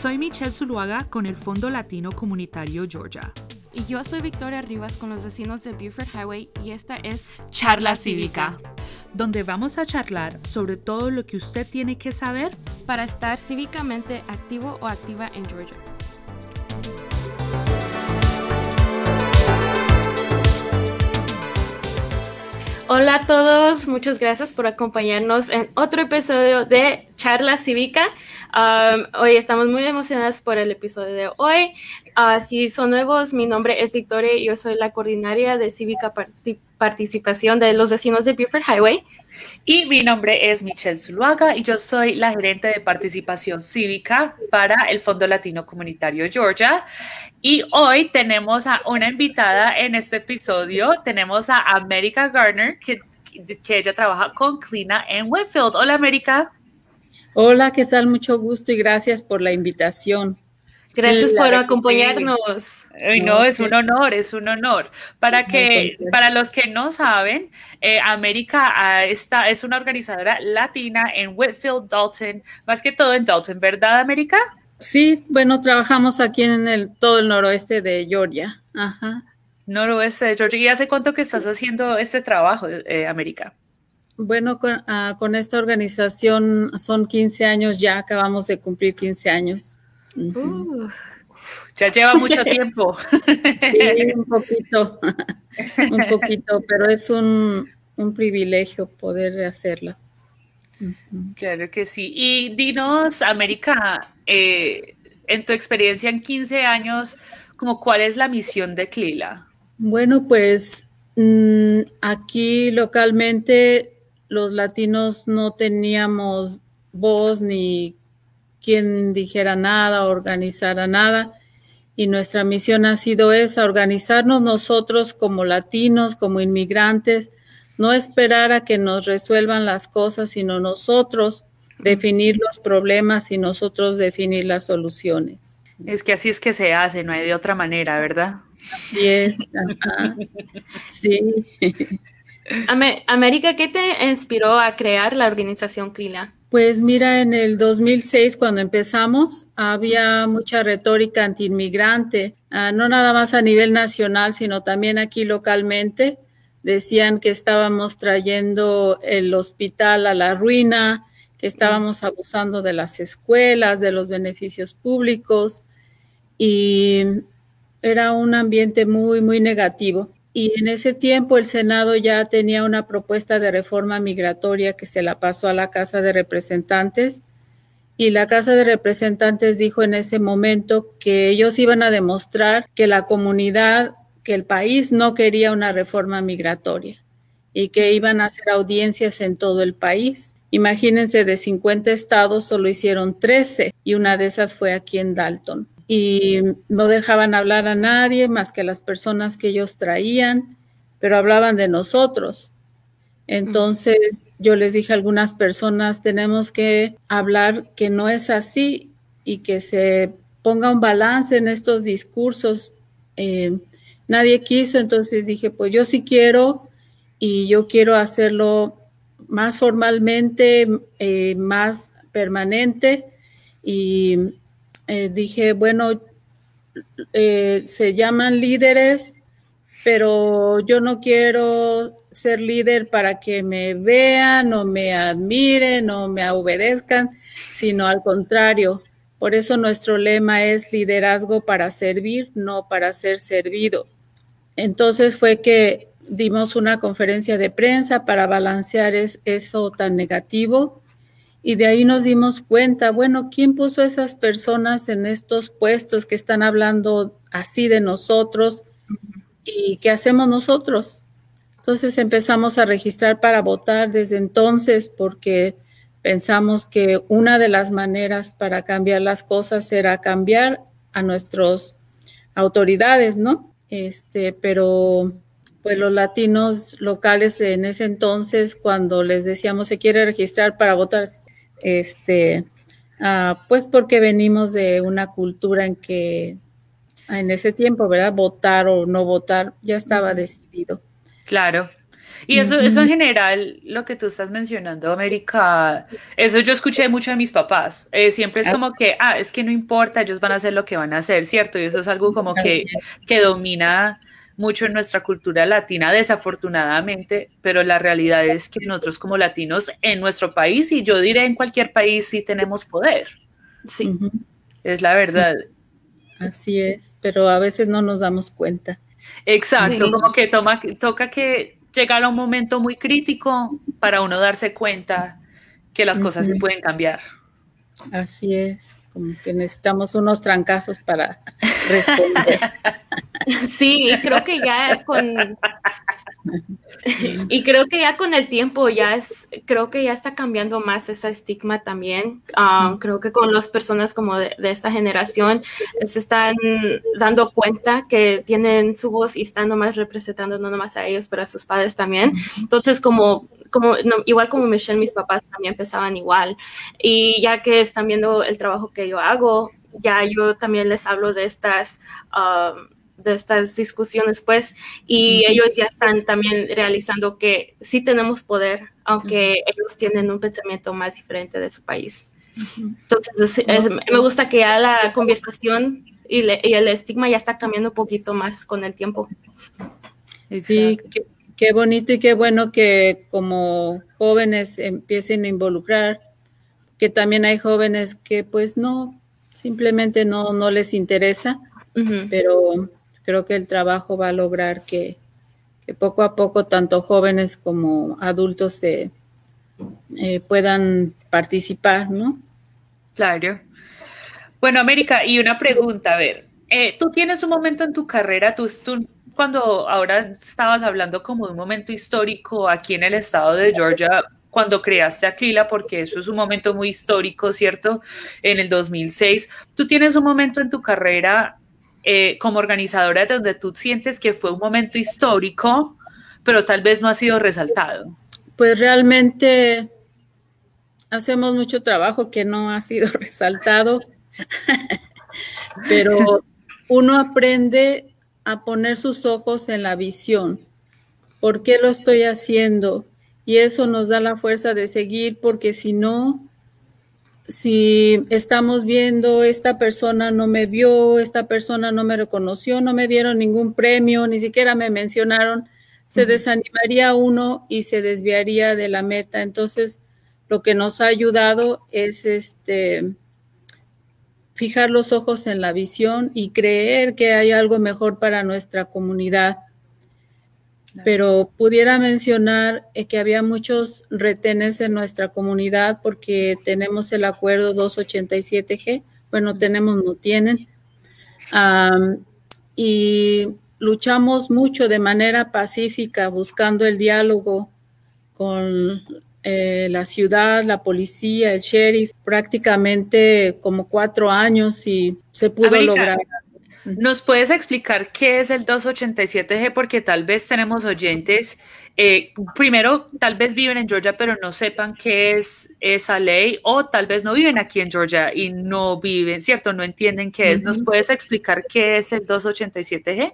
Soy Michelle Zuluaga con el Fondo Latino Comunitario Georgia. Y yo soy Victoria Rivas con los vecinos de Buford Highway y esta es Charla Cívica, donde vamos a charlar sobre todo lo que usted tiene que saber para estar cívicamente activo o activa en Georgia. Hola a todos, muchas gracias por acompañarnos en otro episodio de Charla Cívica. Um, hoy estamos muy emocionados por el episodio de hoy. Uh, si son nuevos, mi nombre es Victoria y yo soy la coordinaria de Cívica Participación de los vecinos de Buford Highway. Y mi nombre es Michelle Zuluaga y yo soy la gerente de participación cívica para el Fondo Latino Comunitario Georgia. Y hoy tenemos a una invitada en este episodio. Tenemos a América Garner, que, que ella trabaja con Clina en Whitfield. Hola, América. Hola, ¿qué tal? Mucho gusto y gracias por la invitación. Gracias por acompañarnos. no, es un honor, es un honor. Para que, para los que no saben, eh, América ah, está, es una organizadora latina en Whitfield, Dalton, más que todo en Dalton, ¿verdad, América? Sí, bueno, trabajamos aquí en el, todo el noroeste de Georgia. Ajá. Noroeste de Georgia. ¿Y hace cuánto que estás haciendo este trabajo, eh, América? Bueno, ah, con, esta organización son 15 años ya, acabamos de cumplir 15 años. ya lleva mucho tiempo. sí, un poquito, un poquito, pero es un, un privilegio poder hacerla. Claro que sí. Y dinos, América, eh, en tu experiencia en 15 años, como cuál es la misión de CLILA? Bueno, pues mm, aquí localmente los latinos no teníamos voz ni quien dijera nada, organizara nada. Y nuestra misión ha sido esa, organizarnos nosotros como latinos, como inmigrantes, no esperar a que nos resuelvan las cosas, sino nosotros definir los problemas y nosotros definir las soluciones. Es que así es que se hace, no hay de otra manera, ¿verdad? Así es. Sí. América, ¿qué te inspiró a crear la organización CLILA? Pues mira, en el 2006 cuando empezamos había mucha retórica antiinmigrante, uh, no nada más a nivel nacional, sino también aquí localmente decían que estábamos trayendo el hospital a la ruina, que estábamos abusando de las escuelas, de los beneficios públicos y era un ambiente muy, muy negativo. Y en ese tiempo el Senado ya tenía una propuesta de reforma migratoria que se la pasó a la Casa de Representantes y la Casa de Representantes dijo en ese momento que ellos iban a demostrar que la comunidad que el país no quería una reforma migratoria y que iban a hacer audiencias en todo el país. Imagínense, de 50 estados solo hicieron 13 y una de esas fue aquí en Dalton. Y no dejaban hablar a nadie más que a las personas que ellos traían, pero hablaban de nosotros. Entonces yo les dije a algunas personas, tenemos que hablar que no es así y que se ponga un balance en estos discursos. Eh, nadie quiso, entonces dije, pues yo sí quiero y yo quiero hacerlo más formalmente, eh, más permanente. Y eh, dije, bueno, eh, se llaman líderes, pero yo no quiero ser líder para que me vean o me admiren o me obedezcan, sino al contrario. Por eso nuestro lema es liderazgo para servir, no para ser servido. Entonces fue que dimos una conferencia de prensa para balancear eso tan negativo y de ahí nos dimos cuenta, bueno, ¿quién puso a esas personas en estos puestos que están hablando así de nosotros y qué hacemos nosotros? Entonces empezamos a registrar para votar desde entonces porque pensamos que una de las maneras para cambiar las cosas era cambiar a nuestras autoridades, ¿no? Este, pero pues los latinos locales en ese entonces, cuando les decíamos se quiere registrar para votar, este, ah, pues porque venimos de una cultura en que en ese tiempo, ¿verdad? Votar o no votar ya estaba decidido. Claro. Y eso, eso en general, lo que tú estás mencionando, América, eso yo escuché mucho de mis papás. Eh, siempre es ah. como que, ah, es que no importa, ellos van a hacer lo que van a hacer, ¿cierto? Y eso es algo como que, que domina mucho en nuestra cultura latina, desafortunadamente, pero la realidad es que nosotros como latinos en nuestro país, y yo diré en cualquier país, sí tenemos poder. Sí, es la verdad. Así es, pero a veces no nos damos cuenta. Exacto, como que toma, toca que llegar a un momento muy crítico para uno darse cuenta que las cosas se pueden cambiar. Así es, como que necesitamos unos trancazos para responder. Sí, creo que ya con y creo que ya con el tiempo ya es, creo que ya está cambiando más ese estigma también. Um, creo que con las personas como de, esta generación se están dando cuenta que tienen su voz y están nomás representando no nomás a ellos, pero a sus padres también. Entonces, como, como igual como Michelle, mis papás también pensaban igual. Y ya que están viendo el trabajo que yo hago, ya yo también les hablo de estas... Um, de estas discusiones, pues, y ellos ya están también realizando que sí tenemos poder, aunque ellos tienen un pensamiento más diferente de su país. Entonces, me gusta que ya la conversación y, el estigma ya está cambiando un poquito más con el tiempo. Sí, qué, bonito y qué bueno que como jóvenes empiecen a involucrar, que también hay jóvenes que pues no, simplemente no, no les interesa, pero creo que el trabajo va a lograr que, poco a poco tanto jóvenes como adultos se eh, puedan participar, ¿no? Claro. Bueno, América, y una pregunta, a ver, eh, tú tienes un momento en tu carrera, tú, tú, cuando ahora estabas hablando como de un momento histórico aquí en el estado de Georgia, cuando creaste Aquila, porque eso es un momento muy histórico, ¿cierto? En el 2006, tú tienes un momento en tu carrera eh, como organizadora donde tú sientes que fue un momento histórico, pero tal vez no ha sido resaltado? Pues realmente hacemos mucho trabajo que no ha sido resaltado, pero uno aprende a poner sus ojos en la visión. ¿Por qué lo estoy haciendo? Y eso nos da la fuerza de seguir, porque si no, si estamos viendo, esta persona no me vio, esta persona no me reconoció, no me dieron ningún premio, ni siquiera me mencionaron, se desanimaría uno y se desviaría de la meta. Entonces, lo que nos ha ayudado es este fijar los ojos en la visión y creer que hay algo mejor para nuestra comunidad. Pero pudiera mencionar eh, que había muchos retenes en nuestra comunidad porque tenemos el acuerdo 287G, bueno, tenemos, no tienen, y luchamos mucho de manera pacífica buscando el diálogo con eh, la ciudad, la policía, el sheriff, prácticamente como cuatro años y se pudo lograr. ¿Nos puedes explicar qué es el 287G? Porque tal vez tenemos oyentes, eh, primero, tal vez viven en Georgia, pero no sepan qué es esa ley, o tal vez no viven aquí en Georgia y no viven, ¿cierto? No entienden qué es. ¿Nos puedes explicar qué es el 287G?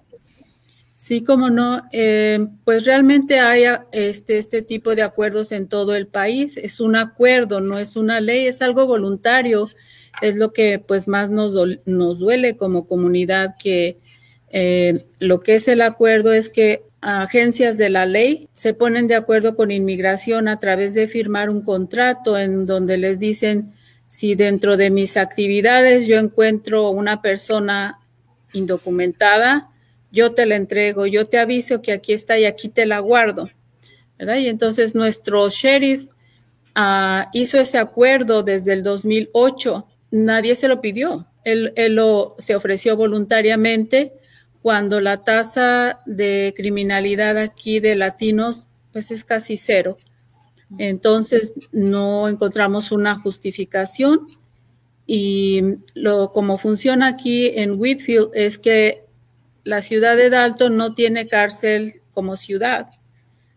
Sí, como no. Eh, pues realmente hay este, este tipo de acuerdos en todo el país. Es un acuerdo, no es una ley, es algo voluntario es lo que pues más nos, nos duele como comunidad, que eh, lo que es el acuerdo es que agencias de la ley se ponen de acuerdo con inmigración a través de firmar un contrato en donde les dicen si dentro de mis actividades yo encuentro una persona indocumentada, yo te la entrego, yo te aviso que aquí está y aquí te la guardo. Y entonces nuestro sheriff ah, hizo ese acuerdo desde el 2008 nadie se lo pidió. Él, lo, se ofreció voluntariamente cuando la tasa de criminalidad aquí de latinos pues es casi cero. Entonces no encontramos una justificación y lo como funciona aquí en Whitfield es que la ciudad de Dalton no tiene cárcel como ciudad.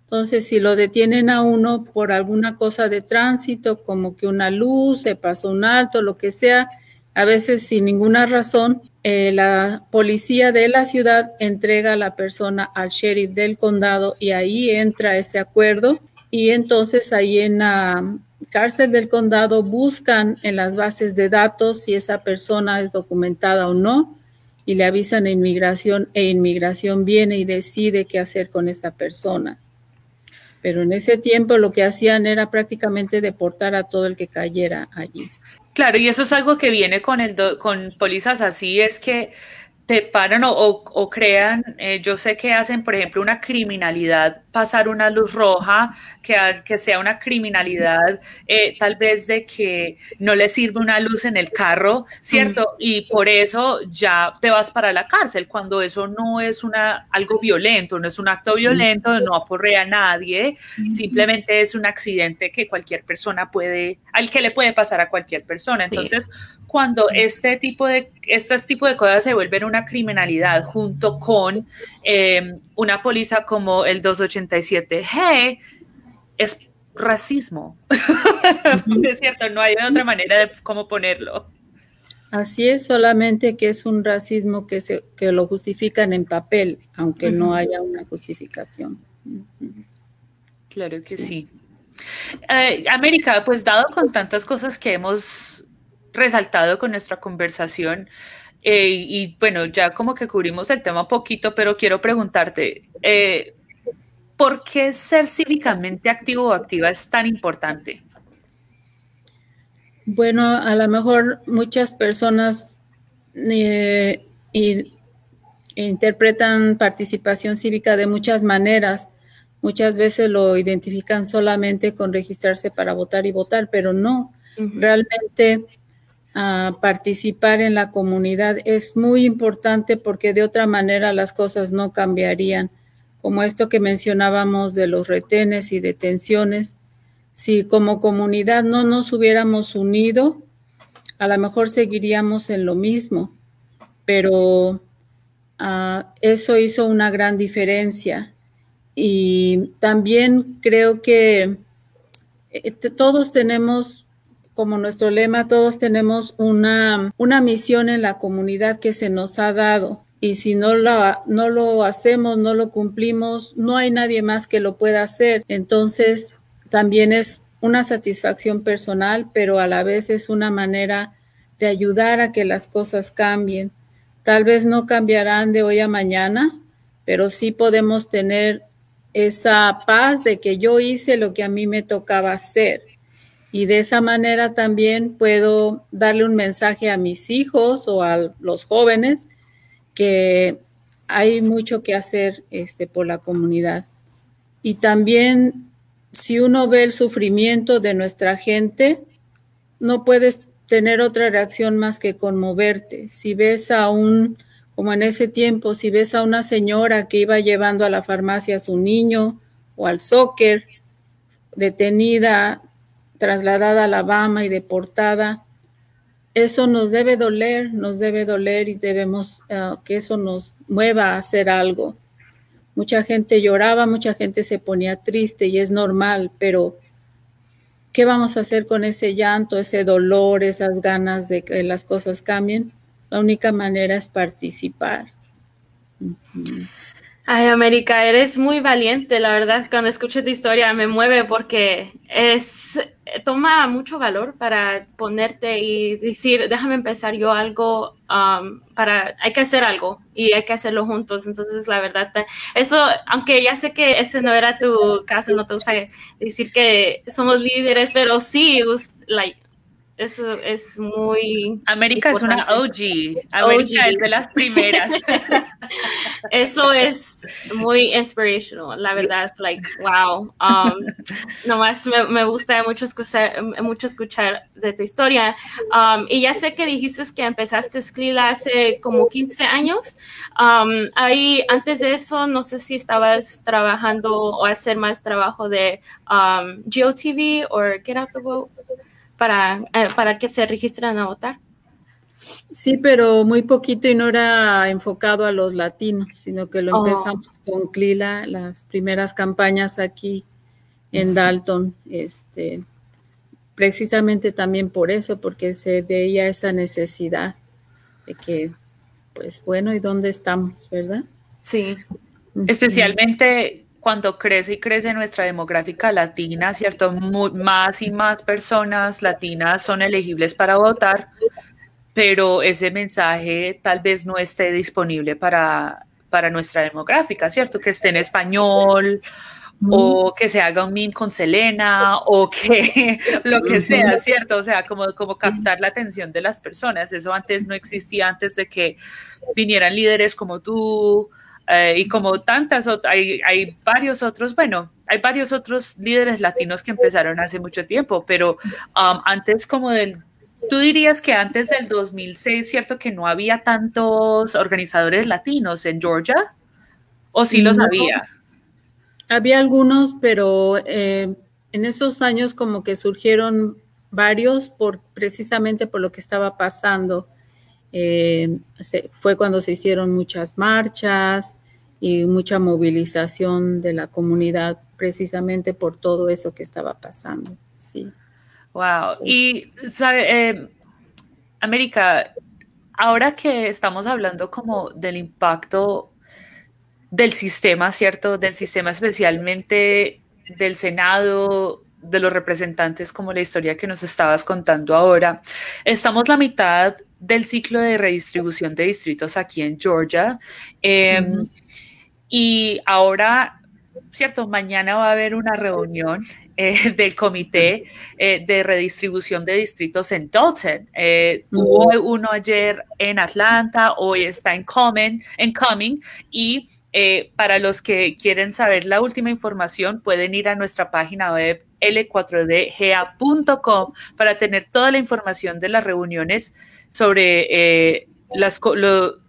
Entonces, si lo detienen a uno por alguna cosa de tránsito, como que una luz, se pasó un alto, lo que sea, a veces sin ninguna razón, eh, la policía de la ciudad entrega a la persona al sheriff del condado y ahí entra ese acuerdo y entonces ahí en la cárcel del condado buscan en las bases de datos si esa persona es documentada o no y le avisan a inmigración e inmigración viene y decide qué hacer con esa persona. Pero en ese tiempo lo que hacían era prácticamente deportar a todo el que cayera allí. Claro, y eso es algo que viene con, el con pólizas así, es que te paran o, crean, eh, yo sé que hacen, por ejemplo, una criminalidad, pasar una luz roja, que, que sea una criminalidad eh, tal vez de que no le sirve una luz en el carro, ¿cierto? Y por eso ya te vas para la cárcel, cuando eso no es una, algo violento, no es un acto violento, no aporrea a nadie, simplemente es un accidente que cualquier persona puede, al que le puede pasar a cualquier persona. Entonces, cuando este tipo de, este tipo de cosas se vuelven una criminalidad junto con eh, una póliza como el 287G, es racismo. es cierto, no hay otra manera de cómo ponerlo. Así es, solamente que es un racismo que, se, que lo justifican en papel, aunque no haya una justificación. Claro que sí. Eh, América, pues dado con tantas cosas que hemos resaltado con nuestra conversación. Eh, y bueno, ya como que cubrimos el tema un poquito, pero quiero preguntarte, eh, ¿por qué ser cívicamente activo o activa es tan importante? Bueno, a lo mejor muchas personas eh, interpretan participación cívica de muchas maneras. Muchas veces lo identifican solamente con registrarse para votar y votar, pero no. Realmente participar en la comunidad es muy importante porque de otra manera las cosas no cambiarían, como esto que mencionábamos de los retenes y detenciones. Si como comunidad no nos hubiéramos unido, a lo mejor seguiríamos en lo mismo, pero ah, eso hizo una gran diferencia. Y también creo que eh, todos tenemos como nuestro lema, todos tenemos una, una misión en la comunidad que se nos ha dado. Y si no lo, no lo hacemos, no lo cumplimos, no hay nadie más que lo pueda hacer. Entonces, también es una satisfacción personal, pero a la vez es una manera de ayudar a que las cosas cambien. Tal vez no cambiarán de hoy a mañana, pero sí podemos tener esa paz de que yo hice lo que a mí me tocaba hacer y de esa manera también puedo darle un mensaje a mis hijos o a los jóvenes que hay mucho que hacer este, por la comunidad. Y también si uno ve el sufrimiento de nuestra gente, no puedes tener otra reacción más que conmoverte. Si ves a un, como en ese tiempo, si ves a una señora que iba llevando a la farmacia a su niño o al soccer, detenida trasladada a Alabama y deportada. Eso nos debe doler, nos debe doler y debemos eh, que eso nos mueva a hacer algo. Mucha gente lloraba, mucha gente se ponía triste y es normal, pero ¿qué vamos a hacer con ese llanto, ese dolor, esas ganas de que las cosas cambien? La única manera es participar. Ay, América, eres muy valiente, la verdad. Cuando escucho tu historia me mueve porque es toma mucho valor para ponerte y decir, déjame empezar yo algo um, para, hay que hacer algo y hay que hacerlo juntos. Entonces, la verdad, eso, aunque ya sé que ese no era tu caso, no te gusta decir que somos líderes, pero sí, like, eso es muy. América es una OG. América es de las primeras. Eso es muy inspirational, la verdad. Like, wow. Um, nomás me, me, gusta mucho escuchar, mucho escuchar de tu historia. Um, y ya sé que dijiste que empezaste Escrila hace como 15 años. Um, ahí, antes de eso, no sé si estabas trabajando o hacer más trabajo de um, GeoTV o Get Out the Vote para, eh, para que se registren a votar. Sí, pero muy poquito y no era enfocado a los latinos, sino que lo oh. empezamos con Clila, las primeras campañas aquí en Dalton, este, precisamente también por eso, porque se veía esa necesidad de que pues bueno, ¿y dónde estamos, verdad? Sí, especialmente cuando crece y crece nuestra demográfica latina, ¿cierto? más y más personas latinas son elegibles para votar, pero ese mensaje tal vez no esté disponible para, para nuestra demográfica, ¿cierto? Que esté en español o que se haga un meme con Selena o que lo que sea, ¿cierto? O sea, como, como captar la atención de las personas. Eso antes no existía, antes de que vinieran líderes como tú eh, y como tantas, hay, hay varios otros, bueno, hay varios otros líderes latinos que empezaron hace mucho tiempo, pero um, antes como del Tú dirías que antes del 2006, ¿cierto? Que no había tantos organizadores latinos en Georgia, ¿o sí los había? Había algunos, pero eh, en esos años como que surgieron varios por precisamente por lo que estaba pasando. Eh, fue cuando se hicieron muchas marchas y mucha movilización de la comunidad precisamente por todo eso que estaba pasando. Sí. Wow. Y, sabe, eh, América, ahora que estamos hablando como del impacto del sistema, ¿cierto? Del sistema especialmente del Senado, de los representantes, como la historia que nos estabas contando ahora. Estamos la mitad del ciclo de redistribución de distritos aquí en Georgia. Em, y ahora, ¿cierto? Mañana va a haber una reunión eh, del Comité eh, de Redistribución de Distritos en Dalton. Eh, hubo uno ayer en Atlanta, hoy está en Coming, en Coming y para los que quieren saber la última información, pueden ir a nuestra página web l4dga.com para tener toda la información de las reuniones sobre las,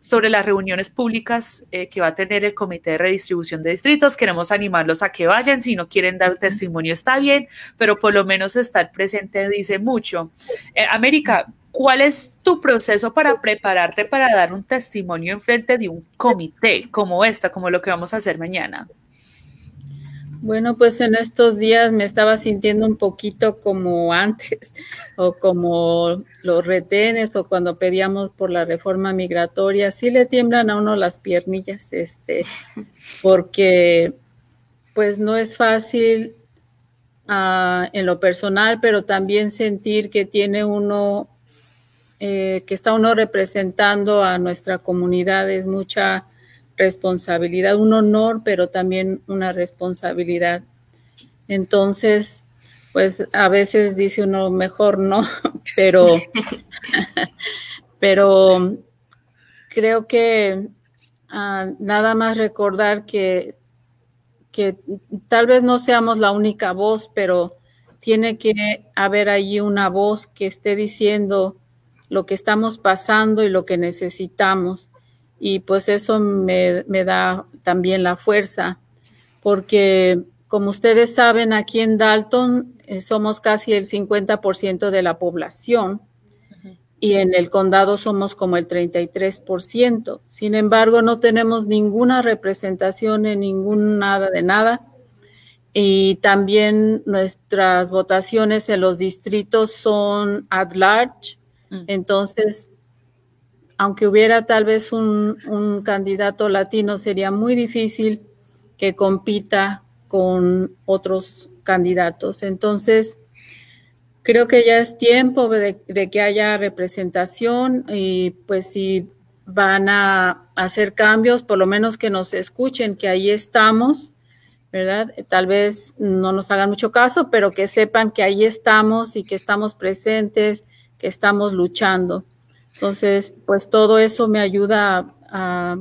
sobre las reuniones públicas eh, que va a tener el Comité de Redistribución de Distritos. Queremos animarlos a que vayan. Si no quieren dar testimonio, está bien, pero por lo menos estar presente dice mucho. Eh, América, ¿cuál es tu proceso para prepararte para dar un testimonio en frente de un comité como esta, como lo que vamos a hacer mañana? Bueno, pues en estos días me estaba sintiendo un poquito como antes, o como los retenes, o cuando pedíamos por la reforma migratoria, sí le tiemblan a uno las piernillas, este, porque pues no es fácil uh, en lo personal, pero también sentir que tiene uno, eh, que está uno representando a nuestra comunidad, es mucha responsabilidad, un honor, pero también una responsabilidad. Entonces, pues a veces dice uno mejor no, pero, pero creo que ah, nada más recordar que, que tal vez no seamos la única voz, pero tiene que haber allí una voz que esté diciendo lo que estamos pasando y lo que necesitamos y pues eso me, da también la fuerza, porque como ustedes saben, aquí en Dalton eh, somos casi el 50% de la población y en el condado somos como el 33%. Sin embargo, no tenemos ninguna representación en ningún nada de nada. Y también nuestras votaciones en los distritos son at large. Mm. Entonces, aunque hubiera tal vez un, candidato latino, sería muy difícil que compita con otros candidatos. Entonces, creo que ya es tiempo de, que haya representación y pues si van a hacer cambios, por lo menos que nos escuchen, que ahí estamos, ¿verdad? Tal vez no nos hagan mucho caso, pero que sepan que ahí estamos y que estamos presentes, que estamos luchando. Entonces, pues todo eso me ayuda a,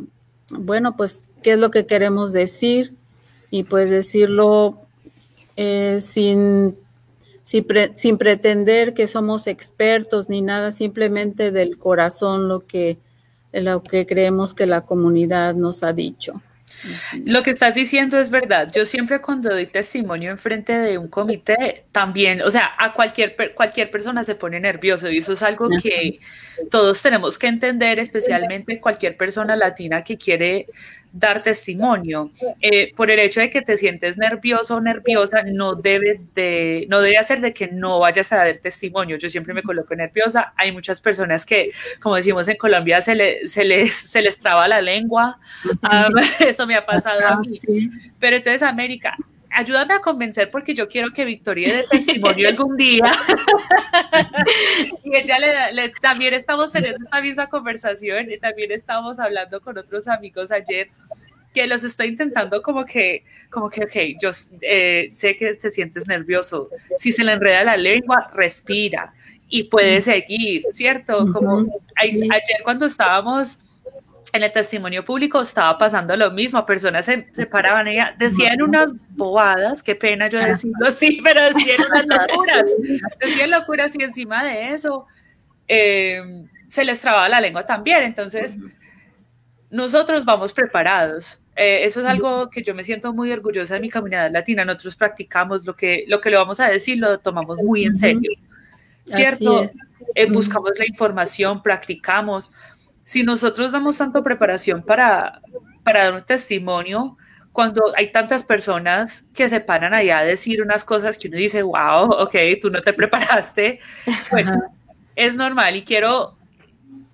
bueno, pues, ¿qué es lo que queremos decir? Y pues decirlo eh, sin, sin, pretender que somos expertos ni nada, simplemente del corazón lo que, lo que creemos que la comunidad nos ha dicho. Lo que estás diciendo es verdad. Yo siempre cuando doy testimonio en frente de un comité, también, o sea, a cualquier, cualquier persona se pone nervioso y eso es algo que todos tenemos que entender, especialmente cualquier persona latina que quiere dar testimonio. Eh, por el hecho de que te sientes nervioso o nerviosa, no debe, de, no debe hacer de que no vayas a dar testimonio. Yo siempre me coloco nerviosa. Hay muchas personas que, como decimos en Colombia, se, le, se, les, se les traba la lengua. eso me ha pasado a mí. Pero entonces, América, ayúdame a convencer porque yo quiero que Victoria dé testimonio algún día. y ella le, también estamos teniendo esta misma conversación y también estamos hablando con otros amigos ayer que los estoy intentando como que, como que, ok, yo eh, sé que te sientes nervioso. Si se le enreda la lengua, respira y puede seguir, ¿cierto? Como ayer cuando estábamos en el testimonio público estaba pasando lo mismo, personas se, se paraban, ella decían unas bobadas, qué pena yo decirlo así, pero decían unas locuras, decían locuras y encima de eso eh, se les trababa la lengua también, entonces nosotros vamos preparados. Eh, eso es algo que yo me siento muy orgullosa de mi comunidad latina. Nosotros practicamos lo que, lo que le vamos a decir, lo tomamos muy en serio. ¿Cierto? Eh, buscamos la información, practicamos si nosotros damos tanto preparación para, para dar un testimonio, cuando hay tantas personas que se paran allá a decir unas cosas que uno dice, wow, ok, tú no te preparaste, bueno, es normal y quiero,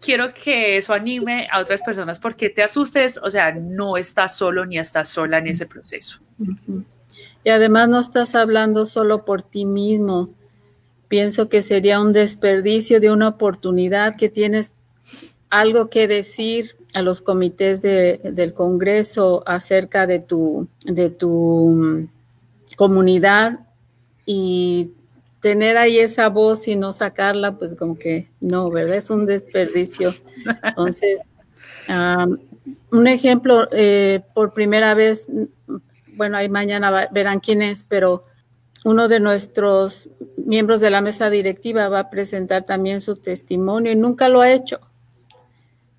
quiero que eso anime a otras personas porque te asustes, o sea, no estás solo ni estás sola en ese proceso. Y además no estás hablando solo por ti mismo. Pienso que sería un desperdicio de una oportunidad que tienes algo que decir a los comités del Congreso acerca de tu, de tu mm, comunidad y tener ahí esa voz y no sacarla, pues como que no, ¿verdad? Es un desperdicio. Entonces, un ejemplo, eh, por primera vez, bueno, ahí mañana verán quién es, pero uno de nuestros miembros de la mesa directiva va a presentar también su testimonio y nunca lo ha hecho.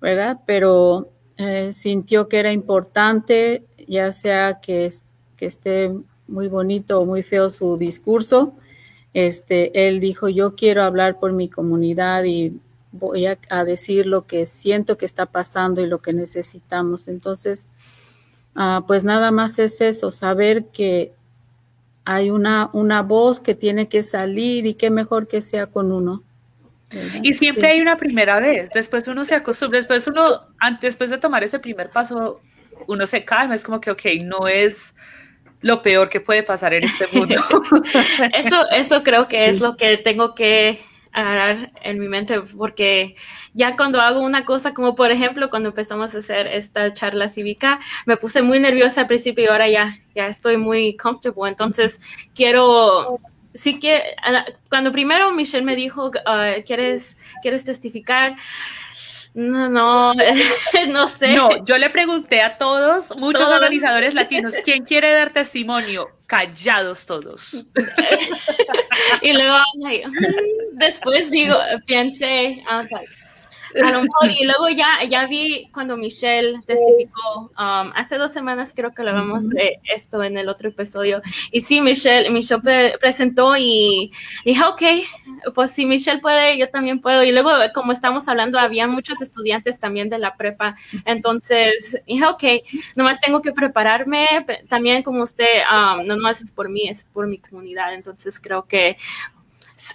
¿Verdad? Pero eh, sintió que era importante, ya sea que, esté muy bonito o muy feo su discurso, este, él dijo, yo quiero hablar por mi comunidad y voy a, decir lo que siento que está pasando y lo que necesitamos. Entonces, ah, pues nada más es eso, saber que hay una, una voz que tiene que salir y qué mejor que sea con uno. Y siempre hay una primera vez, después uno se acostumbra, después uno, después de tomar ese primer paso, uno se calma, es como que, ok, no es lo peor que puede pasar en este mundo. eso, eso creo que es lo que tengo que agarrar en mi mente, porque ya cuando hago una cosa, como por ejemplo cuando empezamos a hacer esta charla cívica, me puse muy nerviosa al principio y ahora ya, ya estoy muy comfortable, entonces quiero sí que cuando primero Michelle me dijo, ah, ¿quieres, ¿quieres testificar? No, no, no sé. No, yo le pregunté a todos, muchos organizadores latinos, ¿quién quiere dar testimonio? Callados todos. y luego, después digo, pensé, ah, y luego ya, ya vi cuando Michelle testificó, um, hace dos semanas creo que hablamos de esto en el otro episodio. Y sí, Michelle, Michelle presentó y dije, ok, pues si Michelle puede, yo también puedo. Y luego, como estamos hablando, había muchos estudiantes también de la prepa. Entonces dije, ok, nomás tengo que prepararme. También como usted, um, no nomás es por mí, es por mi comunidad. Entonces creo que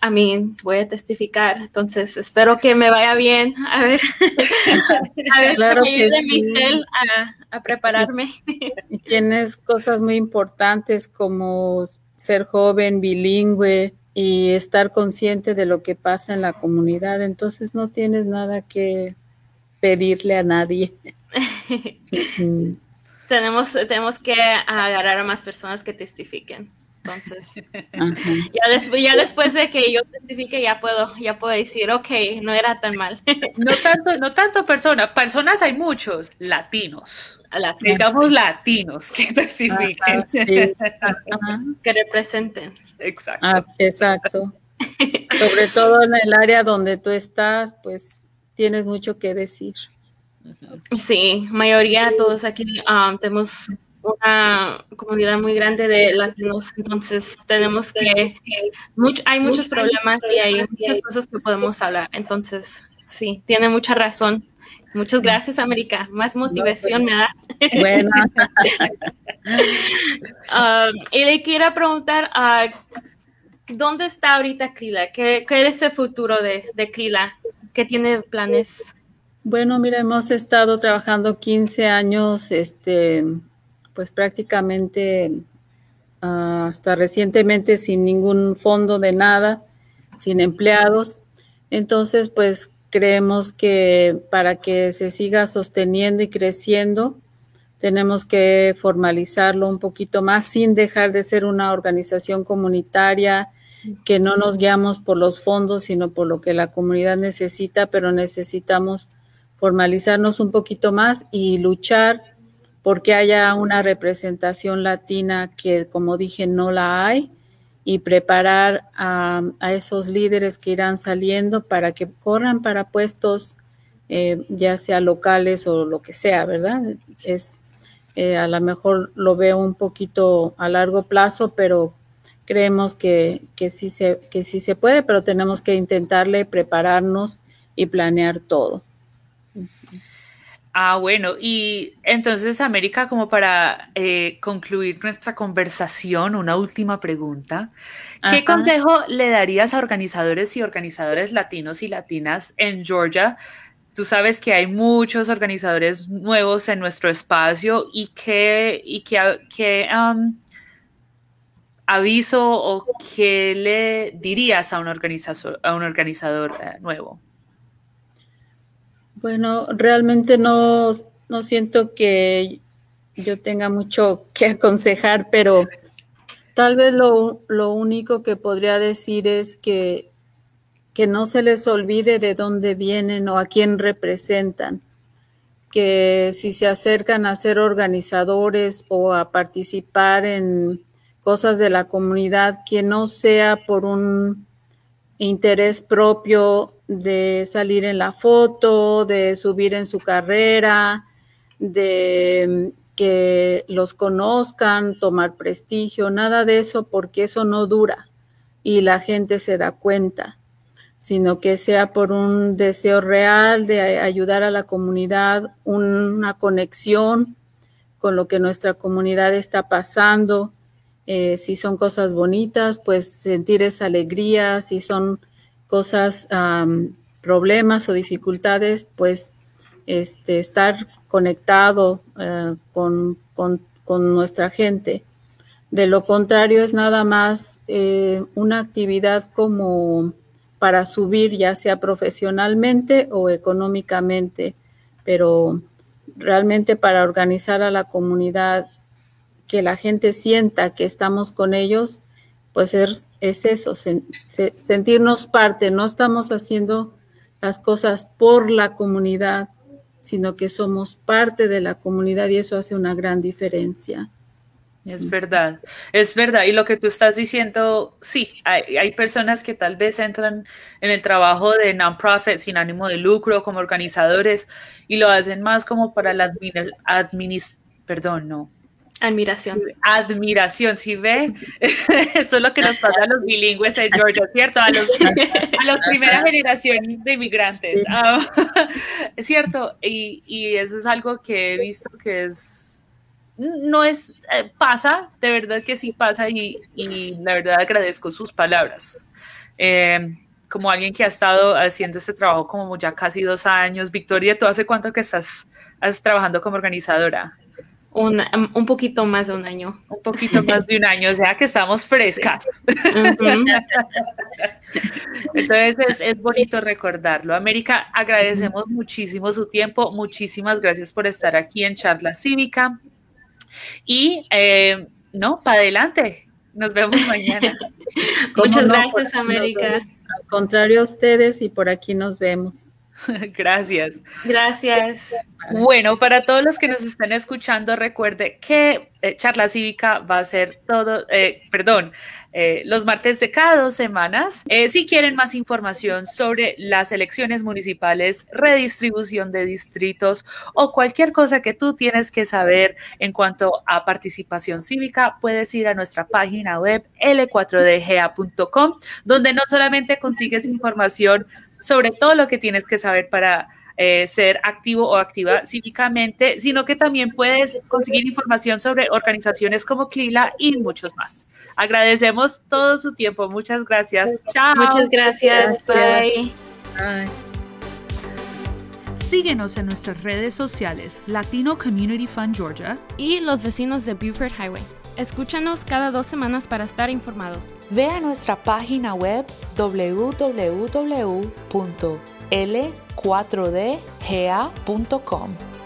a mí voy a testificar, entonces espero que me vaya bien. A ver, a ver, claro que ayude a, a, prepararme. tienes cosas muy importantes como ser joven, bilingüe y estar consciente de lo que pasa en la comunidad, entonces no tienes nada que pedirle a nadie. tenemos, tenemos que agarrar a más personas que testifiquen. Entonces, ya, después, ya después de que yo testifique, ya puedo, ya puedo decir, ok, no era tan mal. No tanto, no tanto personas, personas hay muchos, latinos. Digamos latinos que testifiquen. Que representen. Exacto. Ah, exacto. Sobre todo en el área donde tú estás, pues tienes mucho que decir. Sí, mayoría todos aquí um, tenemos una comunidad muy grande de latinos, entonces tenemos que, hay muchos problemas y hay muchas cosas que podemos hablar, entonces sí, tiene mucha razón. Muchas gracias, América. Más motivación pues, me da. Bueno. Um, y le quiero preguntar, uh, ¿dónde está ahorita Clila? ¿Qué, ¿Qué, es el futuro de, de Clila? ¿Qué tiene planes? Bueno, mira, hemos estado trabajando 15 años, este, pues prácticamente uh, hasta recientemente sin ningún fondo de nada, sin empleados. Entonces, pues creemos que para que se siga sosteniendo y creciendo, tenemos que formalizarlo un poquito más sin dejar de ser una organización comunitaria, que no nos guiamos por los fondos, sino por lo que la comunidad necesita, pero necesitamos formalizarnos un poquito más y luchar porque haya una representación latina que, como dije, no la hay y preparar a, a, esos líderes que irán saliendo para que corran para puestos, eh, ya sea locales o lo que sea, ¿verdad? Es eh, a lo mejor lo veo un poquito a largo plazo, pero creemos que, que, sí se, que sí se puede, pero tenemos que intentarle prepararnos y planear todo. Ah, bueno, y entonces, América, como para eh, concluir nuestra conversación, una última pregunta. ¿Qué Ajá. consejo le darías a organizadores y organizadores latinos y latinas en Georgia? Tú sabes que hay muchos organizadores nuevos en nuestro espacio y qué, y qué, qué um, aviso o qué le dirías a un organizador, a un organizador uh, nuevo. Bueno, realmente no, no siento que yo tenga mucho que aconsejar, pero tal vez lo, lo único que podría decir es que, que, no se les olvide de dónde vienen o a quién representan, que si se acercan a ser organizadores o a participar en cosas de la comunidad, que no sea por un interés propio de salir en la foto, de subir en su carrera, de que los conozcan, tomar prestigio, nada de eso, porque eso no dura y la gente se da cuenta, sino que sea por un deseo real de ayudar a la comunidad, una conexión con lo que nuestra comunidad está pasando, eh, si son cosas bonitas, pues sentir esa alegría, si son cosas, problemas o dificultades, pues este, estar conectado con, con, con, nuestra gente. De lo contrario, es nada más eh, una actividad como para subir, ya sea profesionalmente o económicamente, pero realmente para organizar a la comunidad que la gente sienta que estamos con ellos, pues es, es eso, se, se, sentirnos parte. No estamos haciendo las cosas por la comunidad, sino que somos parte de la comunidad y eso hace una gran diferencia. Es verdad, es verdad. Y lo que tú estás diciendo, sí, hay, personas que tal vez entran en el trabajo de non-profit sin ánimo de lucro como organizadores y lo hacen más como para la administración, perdón, no, Admiración. Sí, admiración, ¿sí ve? Eso es lo que nos pasa a los bilingües en Georgia, ¿cierto? A los, a la primera generación de inmigrantes. Es cierto, y, y, eso es algo que he visto que es, no es, eh, pasa, de verdad que sí pasa, y, y la verdad agradezco sus palabras. Eh, como alguien que ha estado haciendo este trabajo como ya casi dos años. Victoria, ¿tú hace cuánto que estás, estás trabajando como organizadora? Un, un, poquito más de un año. Un poquito más de un año, o sea que estamos frescas. Uh -huh. Entonces es, es, bonito recordarlo. América, agradecemos muchísimo su tiempo, muchísimas gracias por estar aquí en Charla Cívica. Y eh, no, para adelante, nos vemos mañana. Muchas no? gracias, América. Al contrario a ustedes y por aquí nos vemos. Gracias. Gracias. Bueno, para todos los que nos están escuchando, recuerde que eh, Charla Cívica va a ser todo, eh, perdón, eh, los martes de cada dos semanas. Eh, si quieren más información sobre las elecciones municipales, redistribución de distritos o cualquier cosa que tú tienes que saber en cuanto a participación cívica, puedes ir a nuestra página web l4dga.com, donde no solamente consigues información sobre todo lo que tienes que saber para eh, ser activo o activa cívicamente, sino que también puedes conseguir información sobre organizaciones como CLILA y muchos más. Agradecemos todo su tiempo. Muchas gracias. Chao. Muchas gracias. Bye. Síguenos en nuestras redes sociales Latino Community Fund Georgia y los vecinos de Buford Highway. Escúchanos cada dos semanas para estar informados. Ve a nuestra página web www.l4dga.com